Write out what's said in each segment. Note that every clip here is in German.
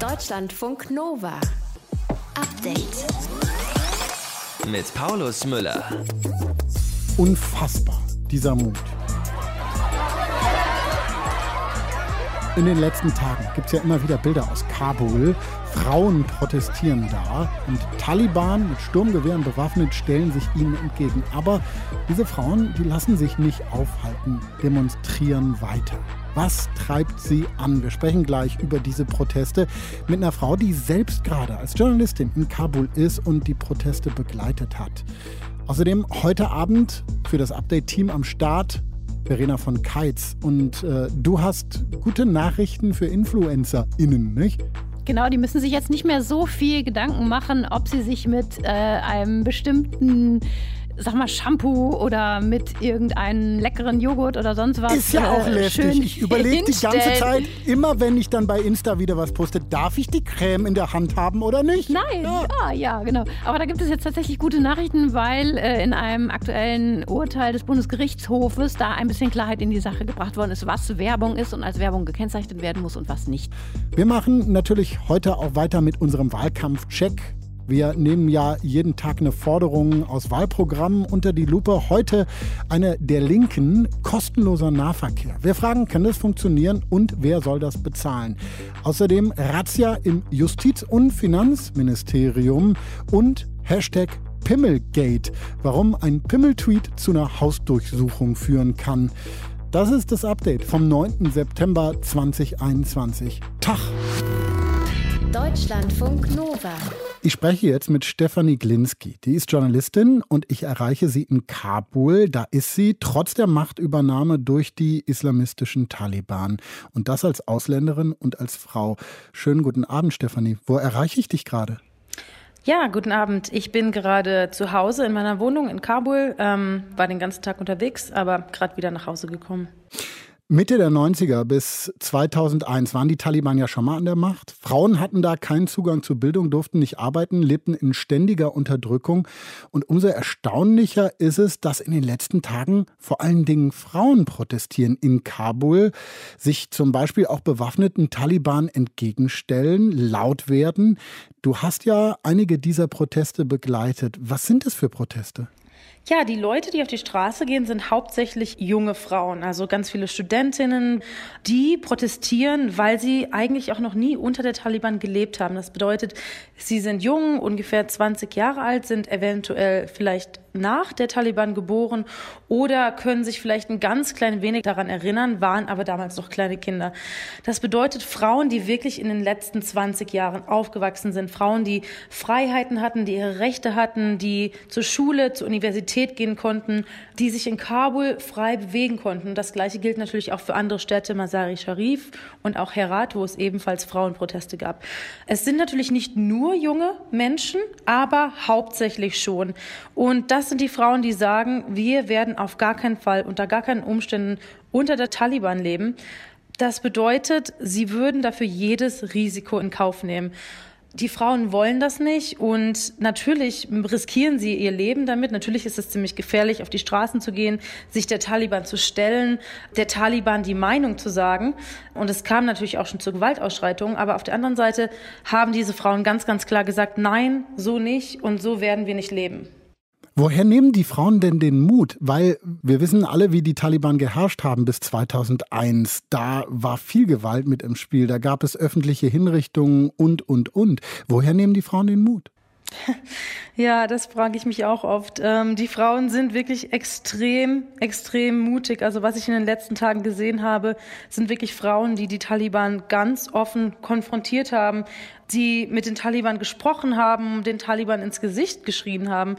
Deutschlandfunk Nova. Update. Mit Paulus Müller. Unfassbar, dieser Mut. In den letzten Tagen gibt es ja immer wieder Bilder aus Kabul. Frauen protestieren da und Taliban mit Sturmgewehren bewaffnet stellen sich ihnen entgegen. Aber diese Frauen, die lassen sich nicht aufhalten, demonstrieren weiter. Was treibt sie an? Wir sprechen gleich über diese Proteste mit einer Frau, die selbst gerade als Journalistin in Kabul ist und die Proteste begleitet hat. Außerdem heute Abend für das Update-Team am Start Verena von Keitz. Und äh, du hast gute Nachrichten für InfluencerInnen, nicht? Genau, die müssen sich jetzt nicht mehr so viel Gedanken machen, ob sie sich mit äh, einem bestimmten sag mal, Shampoo oder mit irgendeinem leckeren Joghurt oder sonst was. Ist ja auch äh, lästig. Ich überlege die ganze Zeit, immer wenn ich dann bei Insta wieder was poste, darf ich die Creme in der Hand haben oder nicht? Nein, ja, ah, ja genau. Aber da gibt es jetzt tatsächlich gute Nachrichten, weil äh, in einem aktuellen Urteil des Bundesgerichtshofes da ein bisschen Klarheit in die Sache gebracht worden ist, was Werbung ist und als Werbung gekennzeichnet werden muss und was nicht. Wir machen natürlich heute auch weiter mit unserem Wahlkampf-Check. Wir nehmen ja jeden Tag eine Forderung aus Wahlprogrammen unter die Lupe. Heute eine der Linken, kostenloser Nahverkehr. Wir fragen, kann das funktionieren und wer soll das bezahlen? Außerdem Razzia im Justiz- und Finanzministerium und Hashtag Pimmelgate, warum ein Pimmeltweet zu einer Hausdurchsuchung führen kann. Das ist das Update vom 9. September 2021. Tag! Deutschlandfunk Nova. Ich spreche jetzt mit Stefanie Glinski. Die ist Journalistin und ich erreiche sie in Kabul. Da ist sie trotz der Machtübernahme durch die islamistischen Taliban. Und das als Ausländerin und als Frau. Schönen guten Abend, Stefanie. Wo erreiche ich dich gerade? Ja, guten Abend. Ich bin gerade zu Hause in meiner Wohnung in Kabul, ähm, war den ganzen Tag unterwegs, aber gerade wieder nach Hause gekommen. Mitte der 90er bis 2001 waren die Taliban ja schon mal an der Macht. Frauen hatten da keinen Zugang zu Bildung, durften nicht arbeiten, lebten in ständiger Unterdrückung. Und umso erstaunlicher ist es, dass in den letzten Tagen vor allen Dingen Frauen protestieren in Kabul, sich zum Beispiel auch bewaffneten Taliban entgegenstellen, laut werden. Du hast ja einige dieser Proteste begleitet. Was sind es für Proteste? Ja, die Leute, die auf die Straße gehen, sind hauptsächlich junge Frauen, also ganz viele Studentinnen, die protestieren, weil sie eigentlich auch noch nie unter der Taliban gelebt haben. Das bedeutet, sie sind jung, ungefähr 20 Jahre alt, sind eventuell vielleicht nach der Taliban geboren oder können sich vielleicht ein ganz klein wenig daran erinnern, waren aber damals noch kleine Kinder. Das bedeutet Frauen, die wirklich in den letzten 20 Jahren aufgewachsen sind, Frauen, die Freiheiten hatten, die ihre Rechte hatten, die zur Schule, zur Universität gehen konnten, die sich in Kabul frei bewegen konnten. Das gleiche gilt natürlich auch für andere Städte, Masari Sharif und auch Herat, wo es ebenfalls Frauenproteste gab. Es sind natürlich nicht nur junge Menschen, aber hauptsächlich schon. Und das das sind die Frauen, die sagen, wir werden auf gar keinen Fall, unter gar keinen Umständen unter der Taliban leben. Das bedeutet, sie würden dafür jedes Risiko in Kauf nehmen. Die Frauen wollen das nicht und natürlich riskieren sie ihr Leben damit. Natürlich ist es ziemlich gefährlich, auf die Straßen zu gehen, sich der Taliban zu stellen, der Taliban die Meinung zu sagen. Und es kam natürlich auch schon zu Gewaltausschreitungen. Aber auf der anderen Seite haben diese Frauen ganz, ganz klar gesagt, nein, so nicht und so werden wir nicht leben. Woher nehmen die Frauen denn den Mut? Weil wir wissen alle, wie die Taliban geherrscht haben bis 2001. Da war viel Gewalt mit im Spiel. Da gab es öffentliche Hinrichtungen und, und, und. Woher nehmen die Frauen den Mut? Ja, das frage ich mich auch oft. Ähm, die Frauen sind wirklich extrem, extrem mutig. Also was ich in den letzten Tagen gesehen habe, sind wirklich Frauen, die die Taliban ganz offen konfrontiert haben, die mit den Taliban gesprochen haben, den Taliban ins Gesicht geschrien haben.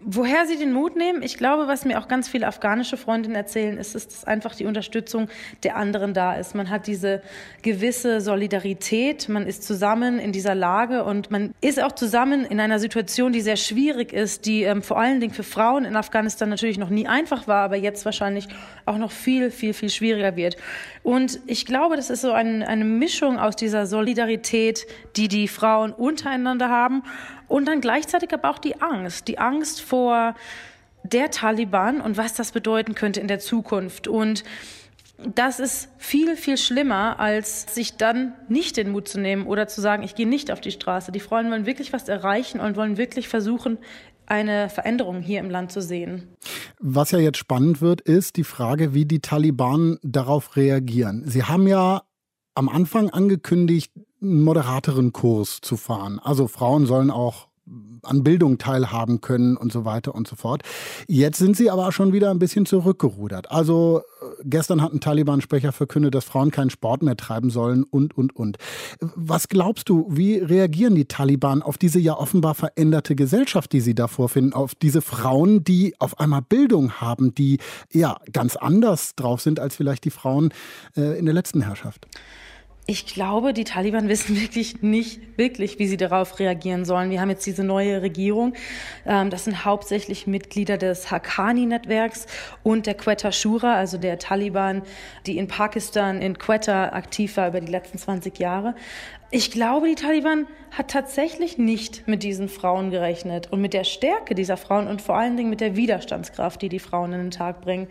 Woher sie den Mut nehmen? Ich glaube, was mir auch ganz viele afghanische Freundinnen erzählen, ist, dass einfach die Unterstützung der anderen da ist. Man hat diese gewisse Solidarität, man ist zusammen in dieser Lage und man ist auch zusammen in einer Situation, die sehr schwierig ist, die ähm, vor allen Dingen für Frauen in Afghanistan natürlich noch nie einfach war, aber jetzt wahrscheinlich auch noch viel, viel, viel schwieriger wird. Und ich glaube, das ist so ein, eine Mischung aus dieser Solidarität, die die die Frauen untereinander haben und dann gleichzeitig aber auch die Angst, die Angst vor der Taliban und was das bedeuten könnte in der Zukunft. Und das ist viel, viel schlimmer, als sich dann nicht den Mut zu nehmen oder zu sagen, ich gehe nicht auf die Straße. Die Frauen wollen wirklich was erreichen und wollen wirklich versuchen, eine Veränderung hier im Land zu sehen. Was ja jetzt spannend wird, ist die Frage, wie die Taliban darauf reagieren. Sie haben ja am Anfang angekündigt, einen moderateren Kurs zu fahren. Also Frauen sollen auch an Bildung teilhaben können und so weiter und so fort. Jetzt sind sie aber schon wieder ein bisschen zurückgerudert. Also äh, gestern hat ein Taliban-Sprecher verkündet, dass Frauen keinen Sport mehr treiben sollen und, und, und. Was glaubst du, wie reagieren die Taliban auf diese ja offenbar veränderte Gesellschaft, die sie da vorfinden, auf diese Frauen, die auf einmal Bildung haben, die ja ganz anders drauf sind als vielleicht die Frauen äh, in der letzten Herrschaft? Ich glaube, die Taliban wissen wirklich nicht wirklich, wie sie darauf reagieren sollen. Wir haben jetzt diese neue Regierung. Ähm, das sind hauptsächlich Mitglieder des Haqqani-Netzwerks und der Quetta Shura, also der Taliban, die in Pakistan, in Quetta aktiv war über die letzten 20 Jahre. Ich glaube, die Taliban hat tatsächlich nicht mit diesen Frauen gerechnet und mit der Stärke dieser Frauen und vor allen Dingen mit der Widerstandskraft, die die Frauen in den Tag bringen.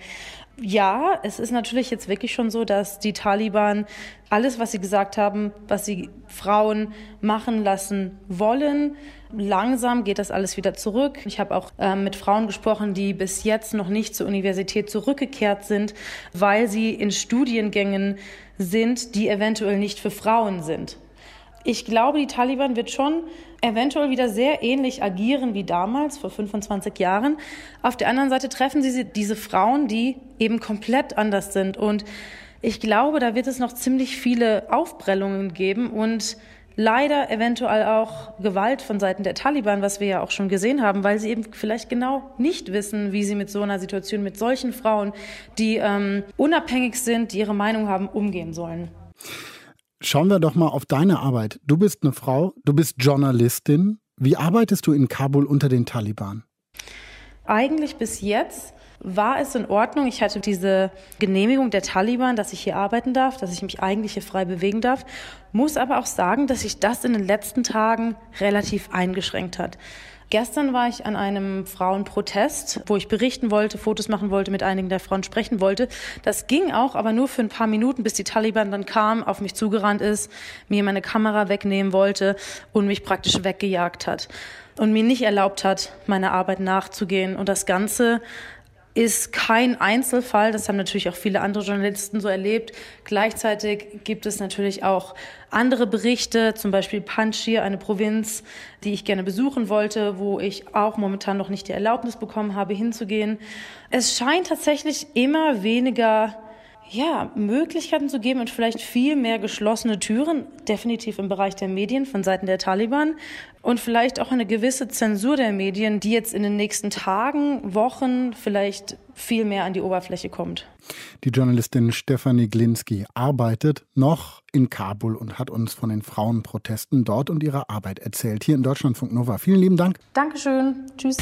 Ja, es ist natürlich jetzt wirklich schon so, dass die Taliban alles, was sie gesagt haben, was sie Frauen machen lassen wollen, langsam geht das alles wieder zurück. Ich habe auch äh, mit Frauen gesprochen, die bis jetzt noch nicht zur Universität zurückgekehrt sind, weil sie in Studiengängen sind, die eventuell nicht für Frauen sind. Ich glaube, die Taliban wird schon eventuell wieder sehr ähnlich agieren wie damals, vor 25 Jahren. Auf der anderen Seite treffen sie diese Frauen, die eben komplett anders sind. Und ich glaube, da wird es noch ziemlich viele Aufprellungen geben und leider eventuell auch Gewalt von Seiten der Taliban, was wir ja auch schon gesehen haben, weil sie eben vielleicht genau nicht wissen, wie sie mit so einer Situation, mit solchen Frauen, die ähm, unabhängig sind, die ihre Meinung haben, umgehen sollen. Schauen wir doch mal auf deine Arbeit. Du bist eine Frau, du bist Journalistin. Wie arbeitest du in Kabul unter den Taliban? Eigentlich bis jetzt war es in Ordnung. Ich hatte diese Genehmigung der Taliban, dass ich hier arbeiten darf, dass ich mich eigentlich hier frei bewegen darf. Muss aber auch sagen, dass sich das in den letzten Tagen relativ eingeschränkt hat. Gestern war ich an einem Frauenprotest, wo ich berichten wollte, Fotos machen wollte, mit einigen der Frauen sprechen wollte. Das ging auch, aber nur für ein paar Minuten, bis die Taliban dann kam, auf mich zugerannt ist, mir meine Kamera wegnehmen wollte und mich praktisch weggejagt hat und mir nicht erlaubt hat, meiner Arbeit nachzugehen. Und das Ganze ist kein Einzelfall. Das haben natürlich auch viele andere Journalisten so erlebt. Gleichzeitig gibt es natürlich auch andere Berichte, zum Beispiel Panjshir, eine Provinz, die ich gerne besuchen wollte, wo ich auch momentan noch nicht die Erlaubnis bekommen habe, hinzugehen. Es scheint tatsächlich immer weniger ja, Möglichkeiten zu geben und vielleicht viel mehr geschlossene Türen, definitiv im Bereich der Medien von Seiten der Taliban und vielleicht auch eine gewisse Zensur der Medien, die jetzt in den nächsten Tagen, Wochen vielleicht viel mehr an die Oberfläche kommt. Die Journalistin Stefanie Glinski arbeitet noch in Kabul und hat uns von den Frauenprotesten dort und ihrer Arbeit erzählt. Hier in Deutschlandfunk Nova. Vielen lieben Dank. Dankeschön. Tschüss.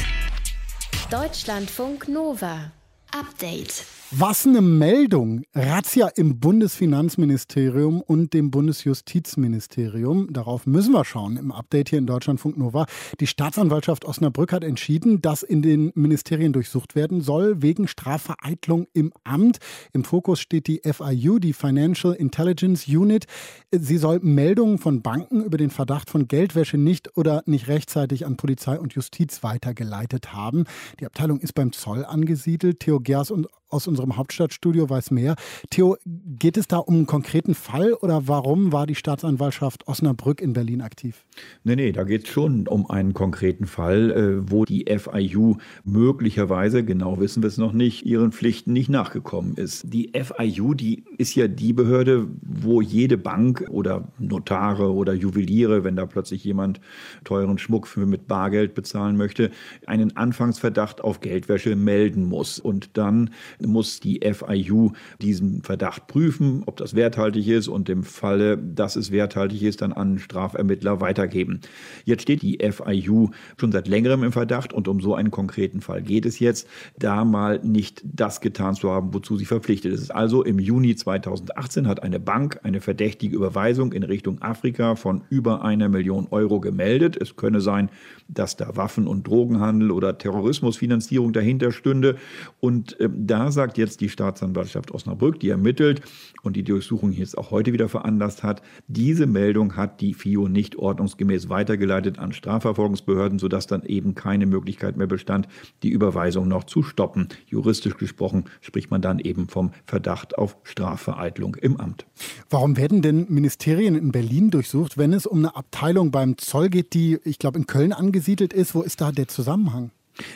Deutschlandfunk Nova. Update. Was eine Meldung. Razzia im Bundesfinanzministerium und dem Bundesjustizministerium. Darauf müssen wir schauen im Update hier in Deutschlandfunk Nova. Die Staatsanwaltschaft Osnabrück hat entschieden, dass in den Ministerien durchsucht werden soll wegen Strafvereitlung im Amt. Im Fokus steht die FIU, die Financial Intelligence Unit. Sie soll Meldungen von Banken über den Verdacht von Geldwäsche nicht oder nicht rechtzeitig an Polizei und Justiz weitergeleitet haben. Die Abteilung ist beim Zoll angesiedelt. Theo Gers und aus unserem Hauptstadtstudio weiß mehr. Theo, geht es da um einen konkreten Fall oder warum war die Staatsanwaltschaft Osnabrück in Berlin aktiv? Nee, nee, da geht es schon um einen konkreten Fall, äh, wo die FIU möglicherweise, genau wissen wir es noch nicht, ihren Pflichten nicht nachgekommen ist. Die FIU, die ist ja die Behörde, wo jede Bank oder Notare oder Juweliere, wenn da plötzlich jemand teuren Schmuck für mit Bargeld bezahlen möchte, einen Anfangsverdacht auf Geldwäsche melden muss. Und dann muss die FIU diesen Verdacht prüfen, ob das werthaltig ist und im Falle, dass es werthaltig ist, dann an Strafermittler weitergeben. Jetzt steht die FIU schon seit längerem im Verdacht und um so einen konkreten Fall geht es jetzt, da mal nicht das getan zu haben, wozu sie verpflichtet ist. Also im Juni 2018 hat eine Bank eine verdächtige Überweisung in Richtung Afrika von über einer Million Euro gemeldet. Es könne sein, dass da Waffen- und Drogenhandel oder Terrorismusfinanzierung dahinter stünde. Und Und äh, da sagt jetzt die Staatsanwaltschaft Osnabrück, die ermittelt und die Durchsuchung jetzt auch heute wieder veranlasst hat, diese Meldung hat die FIO nicht ordnungsgemäß weitergeleitet an Strafverfolgungsbehörden, sodass dann eben keine Möglichkeit mehr bestand, die Überweisung noch zu stoppen. Juristisch gesprochen spricht man dann eben vom Verdacht auf Strafvereitlung im Amt. Warum werden denn Ministerien in Berlin durchsucht, wenn es um eine Abteilung beim Zoll geht, die, ich glaube, in Köln angesiedelt ist? Wo ist da der Zusammenhang?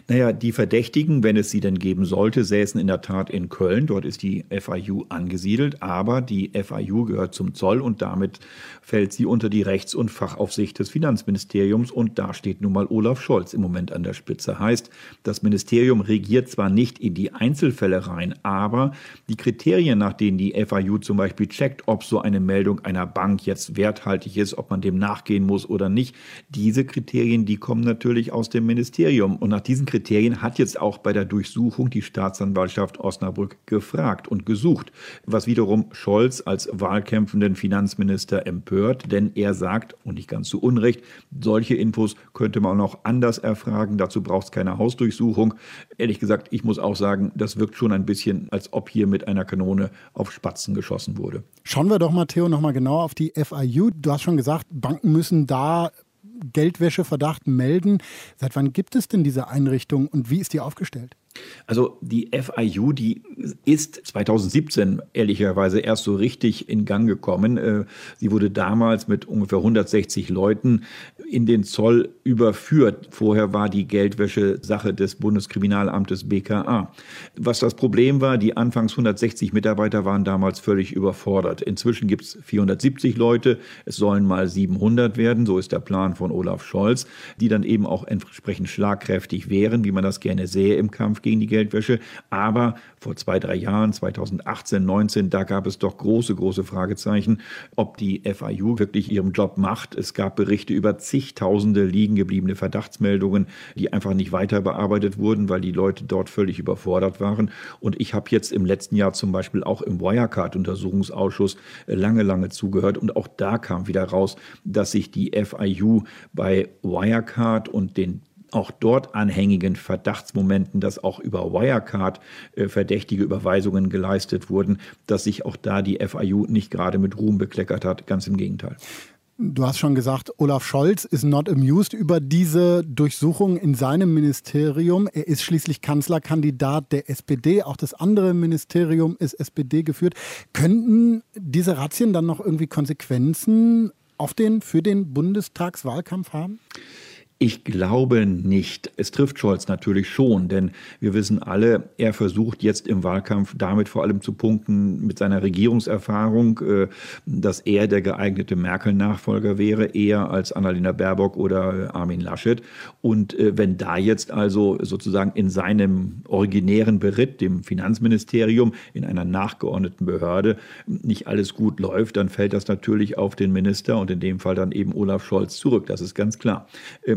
Naja, die Verdächtigen, wenn es sie denn geben sollte, säßen in der Tat in Köln. Dort ist die FIU angesiedelt. Aber die FIU gehört zum Zoll und damit fällt sie unter die Rechts- und Fachaufsicht des Finanzministeriums. Und da steht nun mal Olaf Scholz im Moment an der Spitze. Heißt, das Ministerium regiert zwar nicht in die Einzelfälle rein, aber die Kriterien, nach denen die FIU zum Beispiel checkt, ob so eine Meldung einer Bank jetzt werthaltig ist, ob man dem nachgehen muss oder nicht, diese Kriterien, die kommen natürlich aus dem Ministerium. Und nach diesen Kriterien hat jetzt auch bei der Durchsuchung die Staatsanwaltschaft Osnabrück gefragt und gesucht, was wiederum Scholz als wahlkämpfenden Finanzminister empört, denn er sagt, und nicht ganz zu Unrecht, solche Infos könnte man auch anders erfragen, dazu braucht es keine Hausdurchsuchung. Ehrlich gesagt, ich muss auch sagen, das wirkt schon ein bisschen, als ob hier mit einer Kanone auf Spatzen geschossen wurde. Schauen wir doch, Matteo, nochmal genau auf die FIU. Du hast schon gesagt, Banken müssen da Geldwäscheverdacht melden. Seit wann gibt es denn diese Einrichtung und wie ist die aufgestellt? Also die FIU, die ist 2017 ehrlicherweise erst so richtig in Gang gekommen. Äh, sie wurde damals mit ungefähr 160 Leuten in den Zoll überführt. Vorher war die Geldwäsche Sache des Bundeskriminalamtes BKA. Was das Problem war, die anfangs 160 Mitarbeiter waren damals völlig überfordert. Inzwischen gibt es 470 Leute. Es sollen mal 700 werden. So ist der Plan von Olaf Scholz, die dann eben auch entsprechend schlagkräftig wären, wie man das gerne sähe im Kampf gegen die Geldwäsche. Aber vor zwei, drei Jahren, 2018, 19, da gab es doch große, große Fragezeichen, ob die FIU wirklich ihren Job macht. Es gab Berichte über zigtausende liegen gebliebene Verdachtsmeldungen, die einfach nicht weiter bearbeitet wurden, weil die Leute dort völlig überfordert waren. Und ich habe jetzt im letzten Jahr zum Beispiel auch im Wirecard-Untersuchungsausschuss lange, lange zugehört. Und auch da kam wieder raus, dass sich die FIU bei Wirecard und den auch dort anhängigen Verdachtsmomenten, dass auch über Wirecard äh, verdächtige Überweisungen geleistet wurden, dass sich auch da die FIU nicht gerade mit Ruhm bekleckert hat. Ganz im Gegenteil. Du hast schon gesagt, Olaf Scholz ist not amused über diese Durchsuchung in seinem Ministerium. Er ist schließlich Kanzlerkandidat der SPD. Auch das andere Ministerium ist SPD geführt. Könnten diese Razzien dann noch irgendwie Konsequenzen auf den, für den Bundestagswahlkampf haben? Ich glaube nicht. Es trifft Scholz natürlich schon, denn wir wissen alle, er versucht jetzt im Wahlkampf damit vor allem zu punkten mit seiner Regierungserfahrung, äh, dass er der geeignete Merkel-Nachfolger wäre, eher als Annalena Baerbock oder äh, Armin Laschet. Und äh, wenn da jetzt also sozusagen in seinem originären Beritt, dem Finanzministerium, in einer nachgeordneten Behörde, nicht alles gut läuft, dann fällt das natürlich auf den Minister und in dem Fall dann eben Olaf Scholz zurück. Das ist ganz klar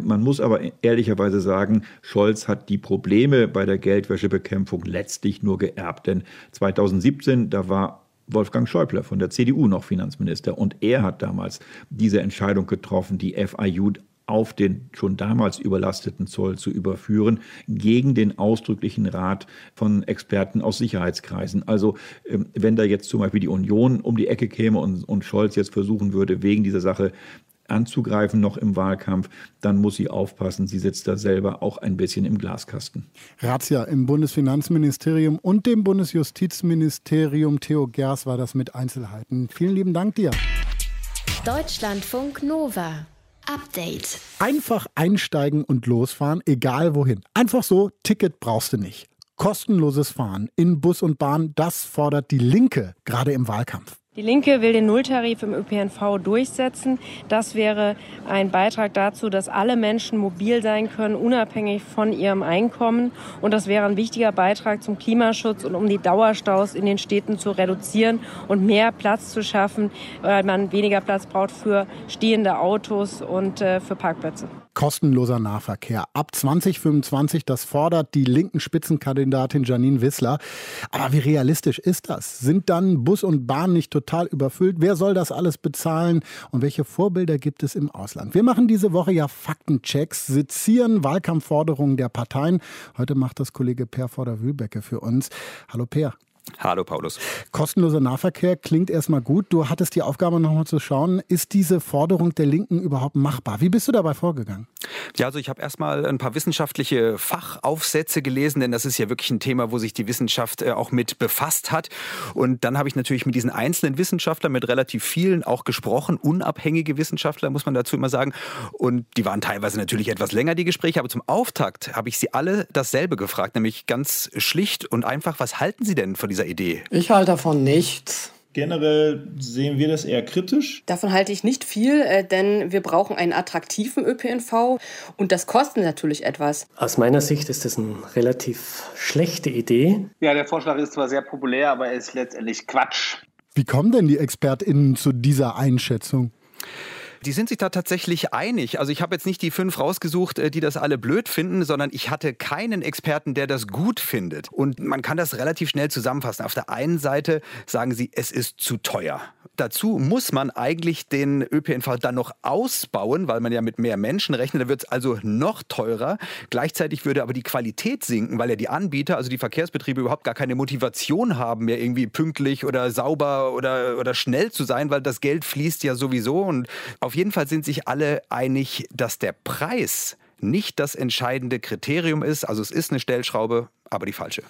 man muss aber ehrlicherweise sagen, Scholz hat die Probleme bei der Geldwäschebekämpfung letztlich nur geerbt. Denn 2017, da war Wolfgang Schäuble von der CDU noch Finanzminister. Und er hat damals diese Entscheidung getroffen, die FIU auf den schon damals überlasteten Zoll zu überführen, gegen den ausdrücklichen Rat von Experten aus Sicherheitskreisen. Also ähm, wenn da jetzt zum Beispiel die Union um die Ecke käme und, und Scholz jetzt versuchen würde, wegen dieser Sache anzugreifen noch im Wahlkampf, dann muss sie aufpassen. Sie sitzt da selber auch ein bisschen im Glaskasten. Razzia im Bundesfinanzministerium und dem Bundesjustizministerium. Theo Gers war das mit Einzelheiten. Vielen lieben Dank dir. Deutschlandfunk Nova. Update. Einfach einsteigen und losfahren, egal wohin. Einfach so, Ticket brauchst du nicht. Kostenloses Fahren in Bus und Bahn, das fordert die Linke gerade im Wahlkampf. Die Linke will den Nulltarif im ÖPNV durchsetzen. Das wäre ein Beitrag dazu, dass alle Menschen mobil sein können, unabhängig von ihrem Einkommen. Und das wäre ein wichtiger Beitrag zum Klimaschutz und um die Dauerstaus in den Städten zu reduzieren und mehr Platz zu schaffen, weil man weniger Platz braucht für stehende Autos und äh, für Parkplätze. Kostenloser Nahverkehr. Ab 2025, das fordert die linken Spitzenkandidatin Janine Wissler. Aber wie realistisch ist das? Sind dann Bus und Bahn nicht total überfüllt? Wer soll das alles bezahlen? Und welche Vorbilder gibt es im Ausland? Wir machen diese Woche ja Faktenchecks, sezieren Wahlkampfforderungen der Parteien. Heute macht das Kollege Per Vorder-Wühlbecke für uns. Hallo Per. Hallo Paulus. Kostenloser Nahverkehr klingt erstmal gut. Du hattest die Aufgabe nochmal zu schauen, ist diese Forderung der Linken überhaupt machbar? Wie bist du dabei vorgegangen? Ja, also ich habe erstmal ein paar wissenschaftliche Fachaufsätze gelesen, denn das ist ja wirklich ein Thema, wo sich die Wissenschaft äh, auch mit befasst hat. Und dann habe ich natürlich mit diesen einzelnen Wissenschaftlern, mit relativ vielen auch gesprochen, unabhängige Wissenschaftler, muss man dazu immer sagen. Und die waren teilweise natürlich etwas länger, die Gespräche, aber zum Auftakt habe ich sie alle dasselbe gefragt, nämlich ganz schlicht und einfach, was halten sie denn von dieser Idee? Ich halte davon nichts. Generell sehen wir das eher kritisch. Davon halte ich nicht viel, äh, denn wir brauchen einen attraktiven ÖPNV und das kostet natürlich etwas. Aus meiner Sicht ist das eine relativ schlechte Idee. Ja, der Vorschlag ist zwar sehr populär, aber er ist letztendlich Quatsch. Wie kommen denn die ExpertInnen zu dieser Einschätzung? Die sind sich da tatsächlich einig. Also ich habe jetzt nicht die fünf rausgesucht, äh, die das alle blöd finden, sondern ich hatte keinen Experten, der das gut findet. Und man kann das relativ schnell zusammenfassen. Auf der einen Seite sagen sie, es ist zu teuer. Dazu muss man eigentlich den ÖPNV dann noch ausbauen, weil man ja mit mehr Menschen rechnet. Da wird es also noch teurer. Gleichzeitig würde aber die Qualität sinken, weil ja die Anbieter, also die Verkehrsbetriebe, überhaupt gar keine Motivation haben, mehr irgendwie pünktlich oder sauber oder, oder schnell zu sein, weil das Geld fließt ja sowieso. Und auf jeden Fall sind sich alle einig, dass der Preis nicht das entscheidende Kriterium ist. Also es ist eine Stellschraube, aber die falsche.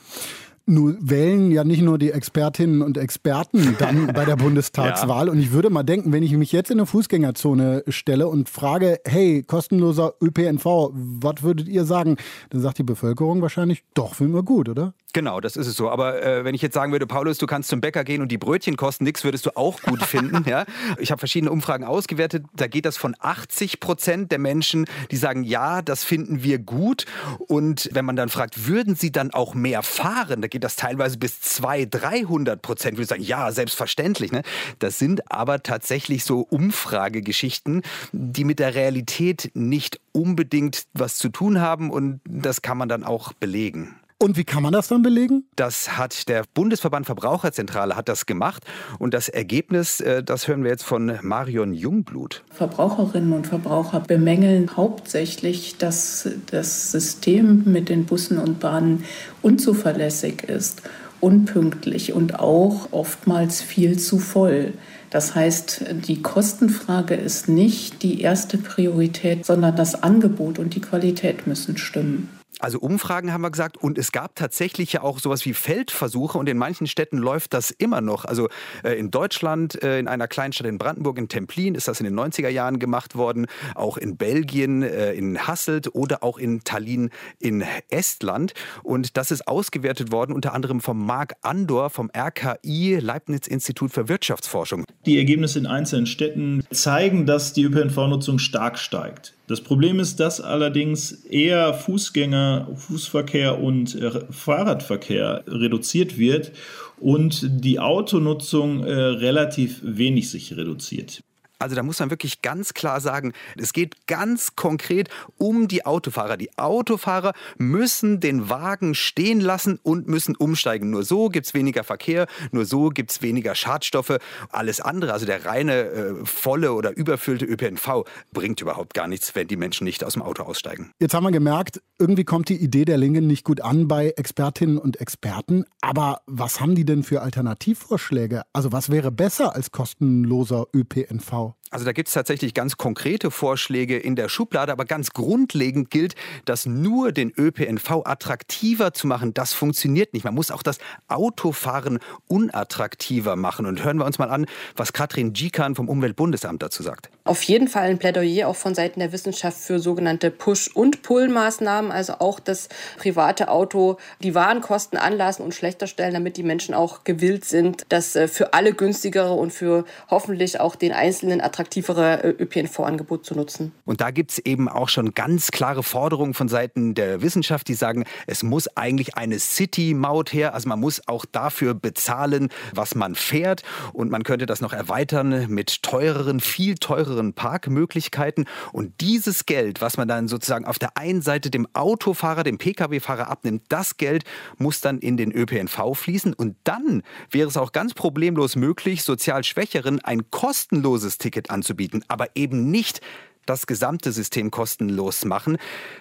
Nun wählen ja nicht nur die Expertinnen und Experten dann bei der Bundestagswahl. ja. Und ich würde mal denken, wenn ich mich jetzt in eine Fußgängerzone stelle und frage, hey, kostenloser ÖPNV, was würdet ihr sagen? Dann sagt die Bevölkerung wahrscheinlich, doch, finden wir gut, oder? Genau, das ist es so. Aber äh, wenn ich jetzt sagen würde, Paulus, du kannst zum Bäcker gehen und die Brötchen kosten nichts, würdest du auch gut finden. ja? Ich habe verschiedene Umfragen ausgewertet. Da geht das von 80 Prozent der Menschen, die sagen, ja, das finden wir gut. Und wenn man dann fragt, würden sie dann auch mehr fahren, da geht das teilweise bis 200, 300 Prozent. Würde sagen, ja, selbstverständlich. Ne? Das sind aber tatsächlich so Umfragegeschichten, die mit der Realität nicht unbedingt was zu tun haben. Und das kann man dann auch belegen. Und wie kann man das dann belegen? Das hat der Bundesverband Verbraucherzentrale hat das gemacht und das Ergebnis, äh, das hören wir jetzt von Marion Jungblut. Verbraucherinnen und Verbraucher bemängeln hauptsächlich, dass das System mit den Bussen und Bahnen unzuverlässig ist, unpünktlich und auch oftmals viel zu voll. Das heißt, die Kostenfrage ist nicht die erste Priorität, sondern das Angebot und die Qualität müssen stimmen. Also Umfragen haben wir gesagt und es gab tatsächlich ja auch sowas wie Feldversuche und in manchen Städten läuft das immer noch. Also äh, in Deutschland, äh, in einer Kleinstadt in Brandenburg, in Templin ist das in den 90er Jahren gemacht worden, auch in Belgien, äh, in Hasselt oder auch in Tallinn in Estland und das ist ausgewertet worden unter anderem vom Marc Andor vom RKI Leibniz Institut für Wirtschaftsforschung. Die Ergebnisse in einzelnen Städten zeigen, dass die ÖPNV-Nutzung stark steigt. Das Problem ist, dass allerdings eher Fußgänger, Fußverkehr und äh, Fahrradverkehr reduziert wird und die Autonutzung äh, relativ wenig sich reduziert. Also da muss man wirklich ganz klar sagen, es geht ganz konkret um die Autofahrer. Die Autofahrer müssen den Wagen stehen lassen und müssen umsteigen. Nur so gibt es weniger Verkehr, nur so gibt es weniger Schadstoffe. Alles andere, also der reine äh, volle oder überfüllte ÖPNV, bringt überhaupt gar nichts, wenn die Menschen nicht aus dem Auto aussteigen. Jetzt haben wir gemerkt, irgendwie kommt die Idee der Linken nicht gut an bei Expertinnen und Experten. Aber was haben die denn für Alternativvorschläge? Also was wäre besser als kostenloser ÖPNV? now Also da gibt es tatsächlich ganz konkrete Vorschläge in der Schublade, aber ganz grundlegend gilt, dass nur den ÖPNV attraktiver zu machen, das funktioniert nicht. Man muss auch das Autofahren unattraktiver machen. Und hören wir uns mal an, was Katrin Gikan vom Umweltbundesamt dazu sagt. Auf jeden Fall ein Plädoyer auch von Seiten der Wissenschaft für sogenannte Push- und Pull-Maßnahmen, also auch das private Auto die Warenkosten anlassen und schlechter stellen, damit die Menschen auch gewillt sind, das äh, für alle günstigere und für hoffentlich auch den einzelnen attraktiver attraktivere äh, ÖPNV-Angebot zu nutzen. Und da gibt es eben auch schon ganz klare Forderungen von Seiten der Wissenschaft, die sagen, es muss eigentlich eine City-Maut her. Also man muss auch dafür bezahlen, was man fährt. Und man könnte das noch erweitern mit teureren, viel teureren Parkmöglichkeiten. Und dieses Geld, was man dann sozusagen auf der einen Seite dem Autofahrer, dem Pkw-Fahrer abnimmt, das Geld muss dann in den ÖPNV fließen. Und dann wäre es auch ganz problemlos möglich, sozial Schwächeren ein kostenloses Ticket anzubieten, aber eben nicht das gesamte System kostenlos machen.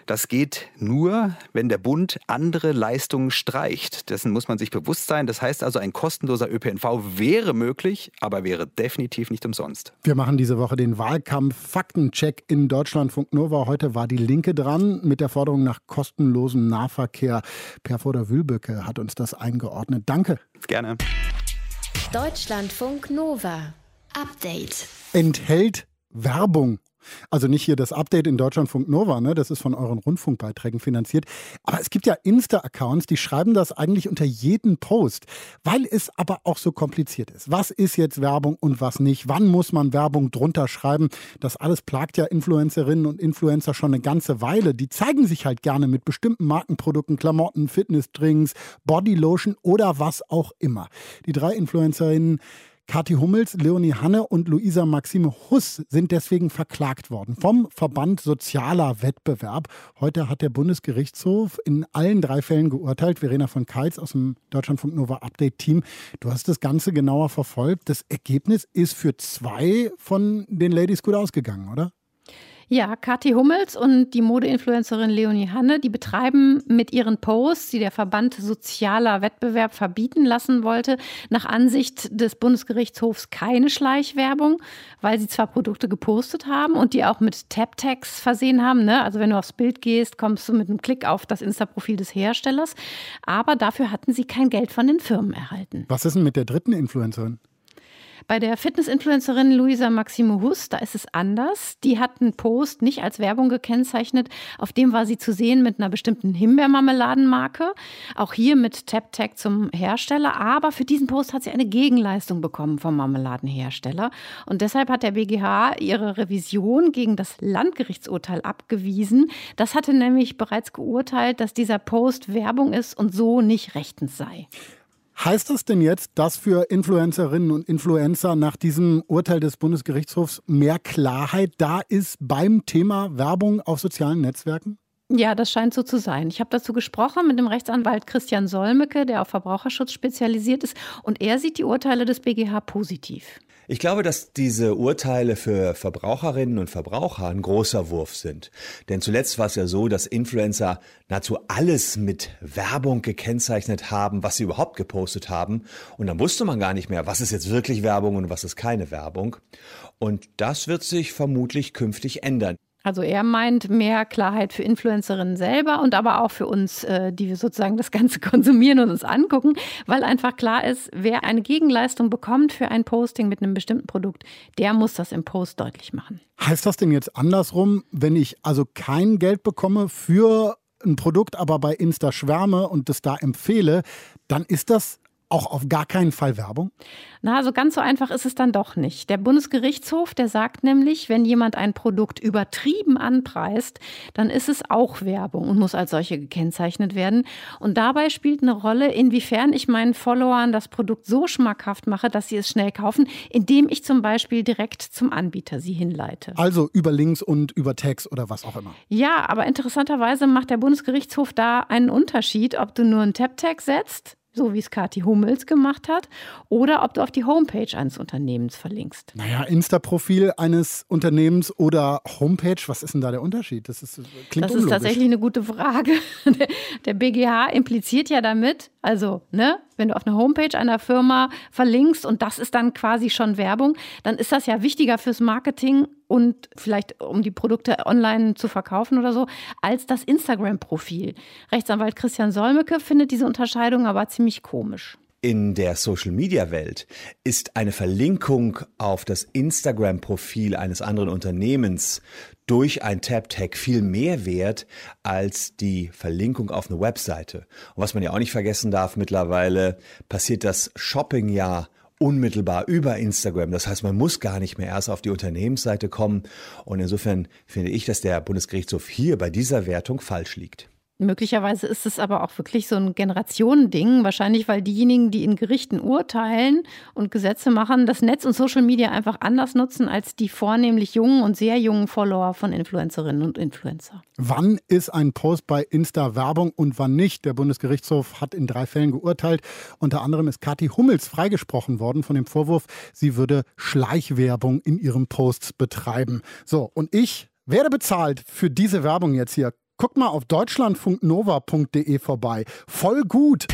Das geht nur, wenn der Bund andere Leistungen streicht. Dessen muss man sich bewusst sein. Das heißt also, ein kostenloser ÖPNV wäre möglich, aber wäre definitiv nicht umsonst. Wir machen diese Woche den Wahlkampf-Faktencheck in Deutschlandfunk Nova. Heute war die Linke dran mit der Forderung nach kostenlosem Nahverkehr. Per Voder Wühlböcke hat uns das eingeordnet. Danke. Gerne. Deutschlandfunk Nova. Update. Enthält Werbung also nicht hier das Update in Deutschlandfunk Nova, ne? das ist von euren Rundfunkbeiträgen finanziert. Aber es gibt ja Insta-Accounts, die schreiben das eigentlich unter jeden Post, weil es aber auch so kompliziert ist. Was ist jetzt Werbung und was nicht? Wann muss man Werbung drunter schreiben? Das alles plagt ja Influencerinnen und Influencer schon eine ganze Weile. Die zeigen sich halt gerne mit bestimmten Markenprodukten, Klamotten, Fitnessdrinks, Bodylotion oder was auch immer. Die drei Influencerinnen Kathi Hummels, Leonie Hanne und Luisa Maxime Huss sind deswegen verklagt worden vom Verband Sozialer Wettbewerb. Heute hat der Bundesgerichtshof in allen drei Fällen geurteilt. Verena von Keitz aus dem Deutschlandfunk Nova Update Team. Du hast das Ganze genauer verfolgt. Das Ergebnis ist für zwei von den Ladies gut ausgegangen, oder? Ja, Kathi Hummels und die Modeinfluencerin Leonie Hanne, die betreiben mit ihren Posts, die der Verband Sozialer Wettbewerb verbieten lassen wollte, nach Ansicht des Bundesgerichtshofs keine Schleichwerbung, weil sie zwar Produkte gepostet haben und die auch mit Tap-Tags versehen haben. Ne? Also wenn du aufs Bild gehst, kommst du mit einem Klick auf das Insta-Profil des Herstellers. Aber dafür hatten sie kein Geld von den Firmen erhalten. Was ist denn mit der dritten Influencerin? Bei der Fitness-Influencerin Luisa Maximo Hus, da ist es anders. Die hat einen Post nicht als Werbung gekennzeichnet. Auf dem war sie zu sehen mit einer bestimmten Himbeermarmeladenmarke. Auch hier mit Tap-Tag zum Hersteller. Aber für diesen Post hat sie eine Gegenleistung bekommen vom Marmeladenhersteller. Und deshalb hat der BGH ihre Revision gegen das Landgerichtsurteil abgewiesen. Das hatte nämlich bereits geurteilt, dass dieser Post Werbung ist und so nicht rechtens sei. Heißt das denn jetzt, dass für Influencerinnen und Influencer nach diesem Urteil des Bundesgerichtshofs mehr Klarheit da ist beim Thema Werbung auf sozialen Netzwerken? Ja, das scheint so zu sein. Ich habe dazu gesprochen mit dem Rechtsanwalt Christian Solmecke, der auf Verbraucherschutz spezialisiert ist, und er sieht die Urteile des BGH positiv. Ich glaube, dass diese Urteile für Verbraucherinnen und Verbraucher ein großer Wurf sind. Denn zuletzt war es ja so, dass Influencer nahezu alles mit Werbung gekennzeichnet haben, was sie überhaupt gepostet haben. Und dann wusste man gar nicht mehr, was ist jetzt wirklich Werbung und was ist keine Werbung. Und das wird sich vermutlich künftig ändern. Also er meint mehr Klarheit für Influencerinnen selber und aber auch für uns, äh, die wir sozusagen das Ganze konsumieren und uns angucken, weil einfach klar ist, wer eine Gegenleistung bekommt für ein Posting mit einem bestimmten Produkt, der muss das im Post deutlich machen. Heißt das denn jetzt andersrum, wenn ich also kein Geld bekomme für ein Produkt, aber bei Insta schwärme und das da empfehle, dann ist das auch auf gar keinen Fall Werbung? Na, so ganz so einfach ist es dann doch nicht. Der Bundesgerichtshof, der sagt nämlich, wenn jemand ein Produkt übertrieben anpreist, dann ist es auch Werbung und muss als solche gekennzeichnet werden. Und dabei spielt eine Rolle, inwiefern ich meinen Followern das Produkt so schmackhaft mache, dass sie es schnell kaufen, indem ich zum Beispiel direkt zum Anbieter sie hinleite. Also über Links und über Tags oder was auch immer. Ja, aber interessanterweise macht der Bundesgerichtshof da einen Unterschied, ob du nur einen Tab-Tag setzt so wie es Kathi Hummels gemacht hat, oder ob du auf die Homepage eines Unternehmens verlinkst. Naja, Insta-Profil eines Unternehmens oder Homepage, was ist denn da der Unterschied? Das ist, klingt Das unlogisch. ist tatsächlich eine gute Frage. Der BGH impliziert ja damit, also, ne, wenn du auf eine Homepage einer Firma verlinkst und das ist dann quasi schon Werbung, dann ist das ja wichtiger fürs Marketing und vielleicht um die Produkte online zu verkaufen oder so, als das Instagram-Profil. Rechtsanwalt Christian Solmecke findet diese Unterscheidung aber ziemlich komisch. In der Social-Media-Welt ist eine Verlinkung auf das Instagram-Profil eines anderen Unternehmens durch ein Tab-Tag viel mehr wert als die Verlinkung auf eine Webseite. Und was man ja auch nicht vergessen darf, mittlerweile passiert das Shopping ja unmittelbar über Instagram. Das heißt, man muss gar nicht mehr erst auf die Unternehmensseite kommen. Und insofern finde ich, dass der Bundesgerichtshof hier bei dieser Wertung falsch liegt. Möglicherweise ist es aber auch wirklich so ein Generationending. Wahrscheinlich, weil diejenigen, die in Gerichten urteilen und Gesetze machen, das Netz und Social Media einfach anders nutzen als die vornehmlich jungen und sehr jungen Follower von Influencerinnen und Influencer. Wann ist ein Post bei Insta Werbung und wann nicht? Der Bundesgerichtshof hat in drei Fällen geurteilt. Unter anderem ist Kathi Hummels freigesprochen worden von dem Vorwurf, sie würde Schleichwerbung in ihren Posts betreiben. So, und ich werde bezahlt für diese Werbung jetzt hier. Guck mal auf deutschlandfunknova.de vorbei. Voll gut.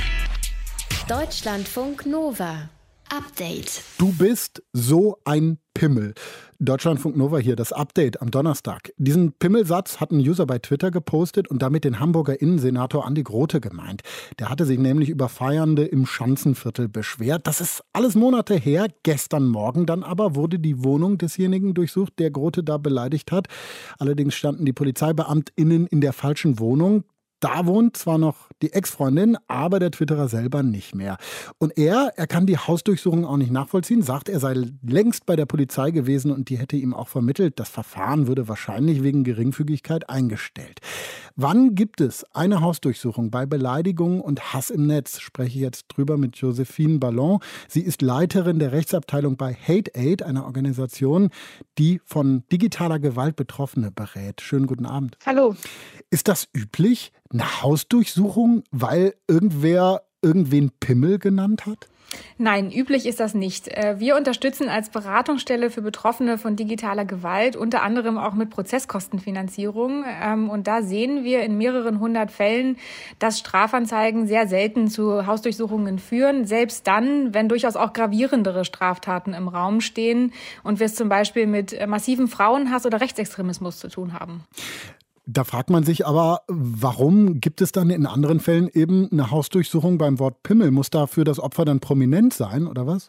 Deutschlandfunk Nova. Update. Du bist so ein Pimmel. Deutschlandfunk Nova hier, das Update am Donnerstag. Diesen Pimmelsatz hat ein User bei Twitter gepostet und damit den Hamburger Innensenator Andi Grote gemeint. Der hatte sich nämlich über Feiernde im Schanzenviertel beschwert. Das ist alles Monate her. Gestern Morgen dann aber wurde die Wohnung desjenigen durchsucht, der Grote da beleidigt hat. Allerdings standen die PolizeibeamtInnen in der falschen Wohnung. Da wohnt zwar noch die Ex-Freundin, aber der Twitterer selber nicht mehr. Und er, er kann die Hausdurchsuchung auch nicht nachvollziehen, sagt, er sei längst bei der Polizei gewesen und die hätte ihm auch vermittelt, das Verfahren würde wahrscheinlich wegen Geringfügigkeit eingestellt. Wann gibt es eine Hausdurchsuchung bei Beleidigungen und Hass im Netz? Spreche ich jetzt drüber mit Josephine Ballon. Sie ist Leiterin der Rechtsabteilung bei Hate Aid, einer Organisation, die von digitaler Gewalt Betroffene berät. Schönen guten Abend. Hallo. Ist das üblich, eine Hausdurchsuchung, weil irgendwer irgendwen Pimmel genannt hat? Nein, üblich ist das nicht. Äh, wir unterstützen als Beratungsstelle für Betroffene von digitaler Gewalt unter anderem auch mit Prozesskostenfinanzierung. Ähm, und da sehen wir in mehreren hundert Fällen, dass Strafanzeigen sehr selten zu Hausdurchsuchungen führen, selbst dann, wenn durchaus auch gravierendere Straftaten im Raum stehen und wir es zum Beispiel mit äh, massivem Frauenhass oder Rechtsextremismus zu tun haben. Da fragt man sich aber, warum gibt es dann in anderen Fällen eben eine Hausdurchsuchung beim Wort Pimmel? Muss dafür das Opfer dann prominent sein oder was?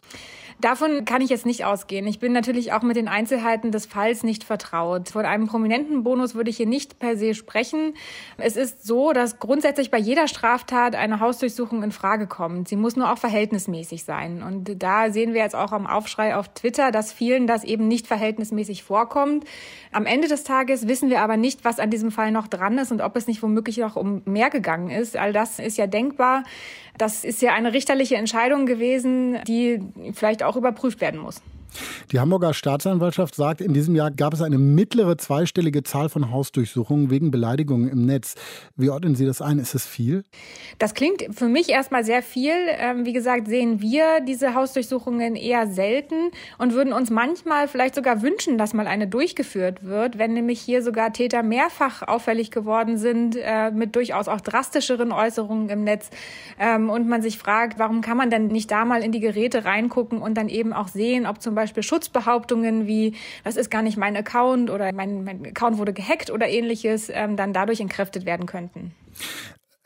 Davon kann ich jetzt nicht ausgehen. Ich bin natürlich auch mit den Einzelheiten des Falls nicht vertraut. Von einem prominenten Bonus würde ich hier nicht per se sprechen. Es ist so, dass grundsätzlich bei jeder Straftat eine Hausdurchsuchung in Frage kommt. Sie muss nur auch verhältnismäßig sein. Und da sehen wir jetzt auch am Aufschrei auf Twitter, dass vielen das eben nicht verhältnismäßig vorkommt. Am Ende des Tages wissen wir aber nicht, was an diesem diesem Fall noch dran ist und ob es nicht womöglich noch um mehr gegangen ist. All das ist ja denkbar. Das ist ja eine richterliche Entscheidung gewesen, die vielleicht auch überprüft werden muss. Die Hamburger Staatsanwaltschaft sagt, in diesem Jahr gab es eine mittlere zweistellige Zahl von Hausdurchsuchungen wegen Beleidigungen im Netz. Wie ordnen Sie das ein? Ist es viel? Das klingt für mich erstmal sehr viel. Ähm, wie gesagt, sehen wir diese Hausdurchsuchungen eher selten und würden uns manchmal vielleicht sogar wünschen, dass mal eine durchgeführt wird, wenn nämlich hier sogar Täter mehrfach auffällig geworden sind äh, mit durchaus auch drastischeren Äußerungen im Netz ähm, und man sich fragt, warum kann man denn nicht da mal in die Geräte reingucken und dann eben auch sehen, ob zum Beispiel Schutzbehauptungen wie, das ist gar nicht mein Account oder mein, mein Account wurde gehackt oder ähnliches, ähm, dann dadurch entkräftet werden könnten.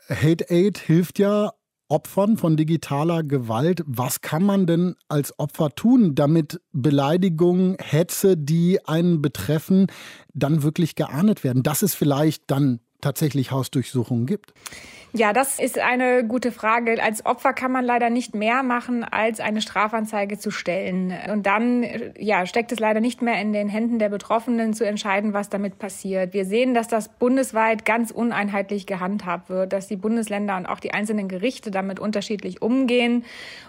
Hate Aid hilft ja Opfern von digitaler Gewalt. Was kann man denn als Opfer tun, damit Beleidigungen, Hetze, die einen betreffen, dann wirklich geahndet werden? Dass es vielleicht dann tatsächlich Hausdurchsuchungen gibt? Ja, das ist eine gute Frage. Als Opfer kann man leider nicht mehr machen, als eine Strafanzeige zu stellen. Und dann ja, steckt es leider nicht mehr in den Händen der Betroffenen zu entscheiden, was damit passiert. Wir sehen, dass das bundesweit ganz uneinheitlich gehandhabt wird, dass die Bundesländer und auch die einzelnen Gerichte damit unterschiedlich umgehen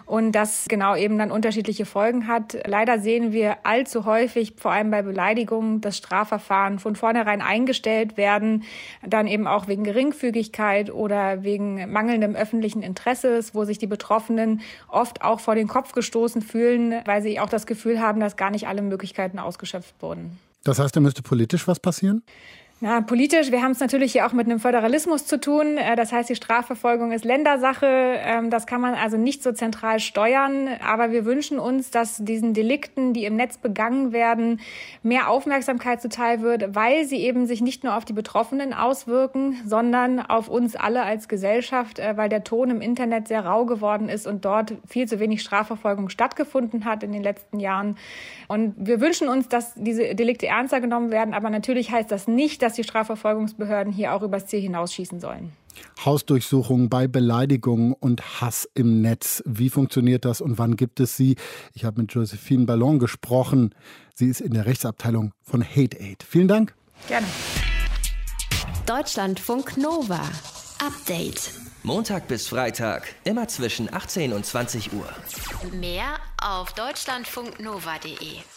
und das genau eben dann unterschiedliche Folgen hat. Leider sehen wir allzu häufig, vor allem bei Beleidigungen, das Strafverfahren von vornherein eingestellt werden, dann eben auch wegen Geringfügigkeit oder wegen mangelndem öffentlichen Interesses, wo sich die Betroffenen oft auch vor den Kopf gestoßen fühlen, weil sie auch das Gefühl haben, dass gar nicht alle Möglichkeiten ausgeschöpft wurden. Das heißt, da müsste politisch was passieren? Ja, politisch, wir haben es natürlich hier auch mit einem Föderalismus zu tun. Äh, das heißt, die Strafverfolgung ist Ländersache. Ähm, das kann man also nicht so zentral steuern. Aber wir wünschen uns, dass diesen Delikten, die im Netz begangen werden, mehr Aufmerksamkeit zuteil wird, weil sie eben sich nicht nur auf die Betroffenen auswirken, sondern auf uns alle als Gesellschaft, äh, weil der Ton im Internet sehr rau geworden ist und dort viel zu wenig Strafverfolgung stattgefunden hat in den letzten Jahren. Und wir wünschen uns, dass diese Delikte ernster genommen werden. Aber natürlich heißt das nicht, dass dass die Strafverfolgungsbehörden hier auch übers Ziel hinausschießen sollen. Hausdurchsuchungen bei Beleidigungen und Hass im Netz. Wie funktioniert das und wann gibt es sie? Ich habe mit Josephine Ballon gesprochen. Sie ist in der Rechtsabteilung von Hate Aid. Vielen Dank. Gerne. Deutschlandfunk Nova. Update. Montag bis Freitag, immer zwischen 18 und 20 Uhr. Mehr auf deutschlandfunknova.de.